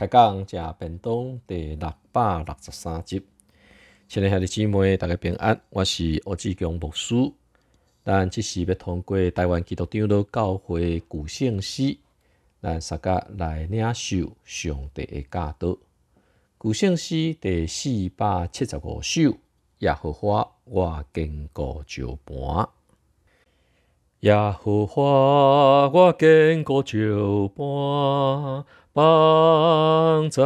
开讲食便当第六百六十三集，亲爱的姊妹，大家平安，我是欧志强牧师。咱即是要通过台湾基督长老教会古圣诗，咱三甲来领受上帝的教导。古圣诗第四百七十五首，耶和华我坚固石盘。耶和华我坚固石盘，帮助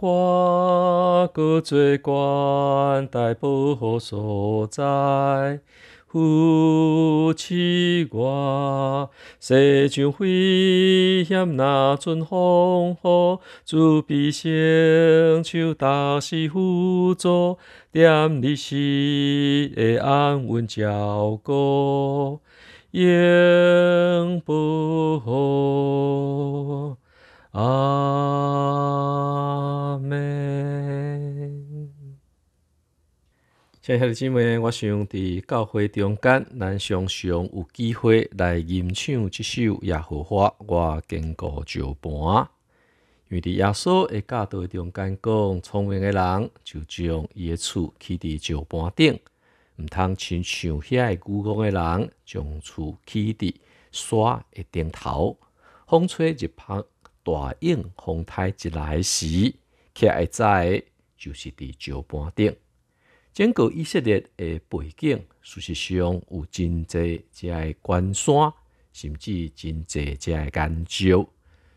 我，搁做关大保护所在。扶持我，世上危险若阵风雨，主必伸手打死辅助，点你时会安稳照顾，永不后。阿门。亲爱的姊妹，我想伫教会中间，咱常常有机会来吟唱这首《耶和华我坚固石盘》。因为伫耶稣的教导中间讲，聪明的人就将伊的厝起伫石盘顶，毋通亲像遐个愚妄的人将厝起伫山的顶头。风吹日拍，大影风台一来时，徛会知的就是伫石板顶。整个以色列的背景，事实上有真济遮个关山，甚至真济遮个岩礁，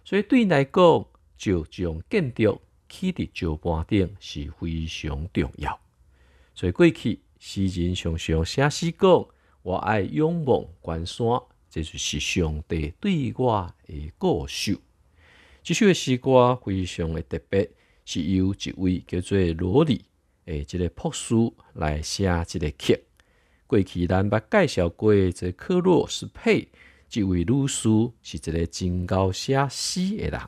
所以对来讲，就将建筑起伫石板顶是非常重要。所以过去诗人常常写诗讲：“我爱仰望关山，这就是上帝对我的告诉。”这首诗歌非常的特别，是由一位叫做罗里。诶，即个朴书来写即个曲。过去咱捌介绍过，这克洛斯佩即位女士是一个真高写诗的人。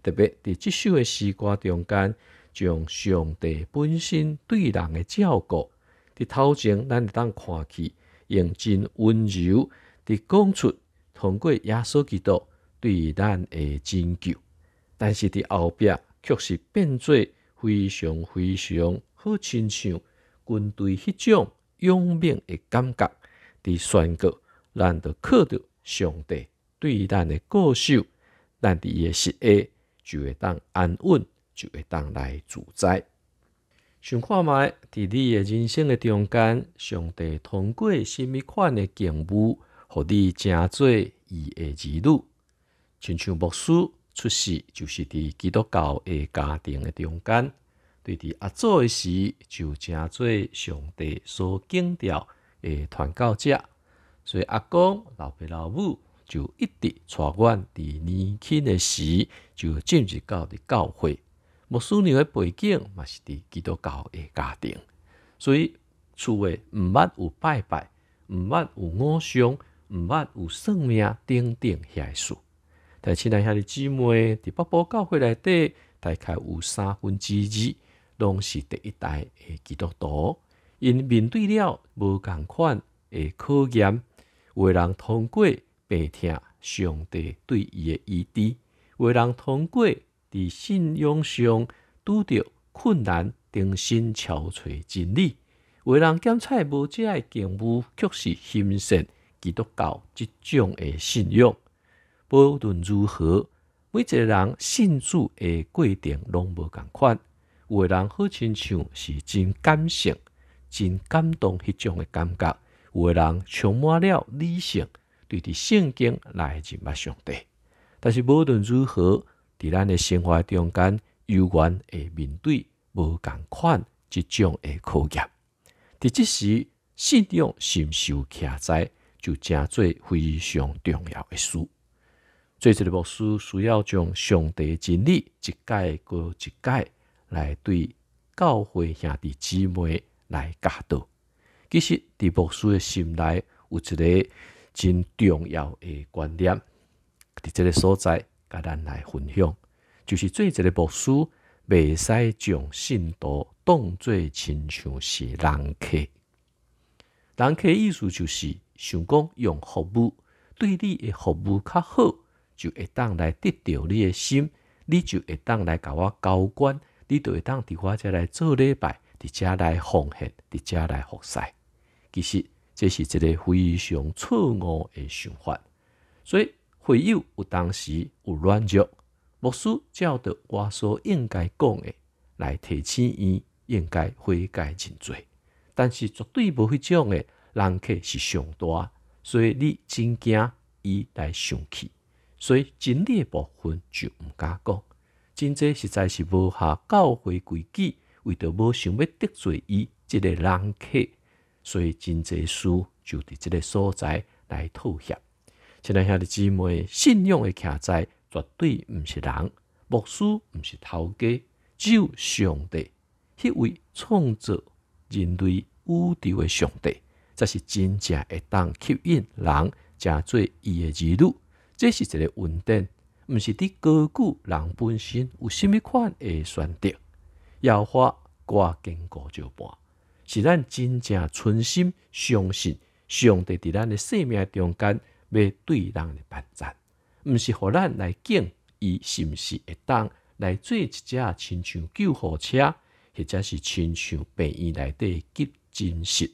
特别伫即首的诗歌中间，将上帝本身对人的照顾，伫头前咱当看去，用真温柔伫讲出通过耶稣基督对咱的拯救。但是伫后壁却是变做非常非常。好亲像军队迄种勇猛的感觉，伫宣告，咱着靠着上帝对咱的固守，咱伫伊的实下就会当安稳，就会当来主宰。想看卖伫你的人生的中间，上帝通过甚物款的境遇，互你成做伊的儿女。亲像牧师出世就是伫基督教的家庭的中间。对伫阿祖诶时，就诚做上帝所敬调诶传教者，所以阿公、老爸、老母就一直带阮伫年轻诶时就进入到伫教会。牧师娘诶背景嘛是伫基督教诶家庭，所以厝诶毋捌有拜拜，毋捌有偶像，毋捌有算命等等遐事。但亲爱兄弟姊妹伫北部教会内底，大概有三分之二。拢是第一代的基督徒，因面对了无共款的考验，为人通过白听上帝对伊的意志，为人通过伫信仰上拄着困难，重新憔悴真理，为人检测无遮的敬物，却是欣赏基督教即种的信仰。无论如何，每一个人信主的过程拢无共款。有的人好亲像是真感性、真感动迄种诶感觉；有的人充满了理性，对伫圣经来认捌上帝。但是无论如何，伫咱诶生活中间，有缘会面对无共款即种诶考验。伫即时，信仰信受徛在，就诚做非常重要诶事。做一个牧师，需要将上帝真理一解过一解。来对教会兄弟姊妹来教导，其实伫牧师的心内有一个真重要的观念，伫这个所在，甲咱来分享，就是做一个牧师，袂使将信徒当做亲像是人客。人客意思就是想讲用服务对你的服务较好，就会当来得到你的心，你就会当来甲我交关，你就会当伫我遮来做礼拜，伫遮来奉献，伫遮来服侍。其实这是一个非常错误的想法。所以会友有当时有软弱，牧师照着我所应该讲的来提醒伊应该悔改认罪，但是绝对无迄种的人客是上大，所以你真惊伊来生气。所以真理的部分就毋敢讲，真济实在是无下教会规矩，为着无想要得罪伊即个人客，所以真济事就伫即个所在来妥协。亲爱兄弟姊妹，信仰的徛在绝对毋是人，牧师毋是头家，只有上帝，迄位创造人类宇宙的上帝，才是真正会当吸引人，成做伊的儿女。这是一个稳定，毋是伫高举人本身有甚物款诶选择。要花挂坚固就半，是咱真正存心相信上帝伫咱的生命中间要对人的办赞，毋是互咱来敬伊，是毋是会当来做一只亲像救护车，或者是亲像病院内底急诊室。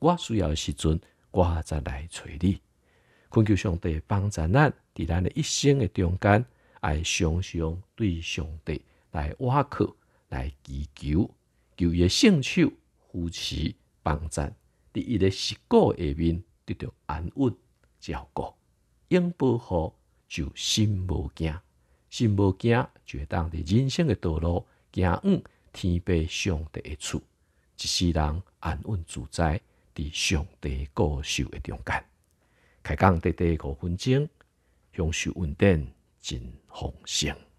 我需要的时阵，我则来找你。恳求上帝帮助咱，伫咱的一生的中间，爱常常对上帝来挖苦、来祈求，求伊圣手扶持帮助，伫伊的实果下面得到安稳照顾，永保护就心无惊，心无惊就会当伫人生的道路行往天父上帝的厝，一世人安稳自在，伫上帝果受的中间。开讲短短五分钟，享受稳定真丰盛。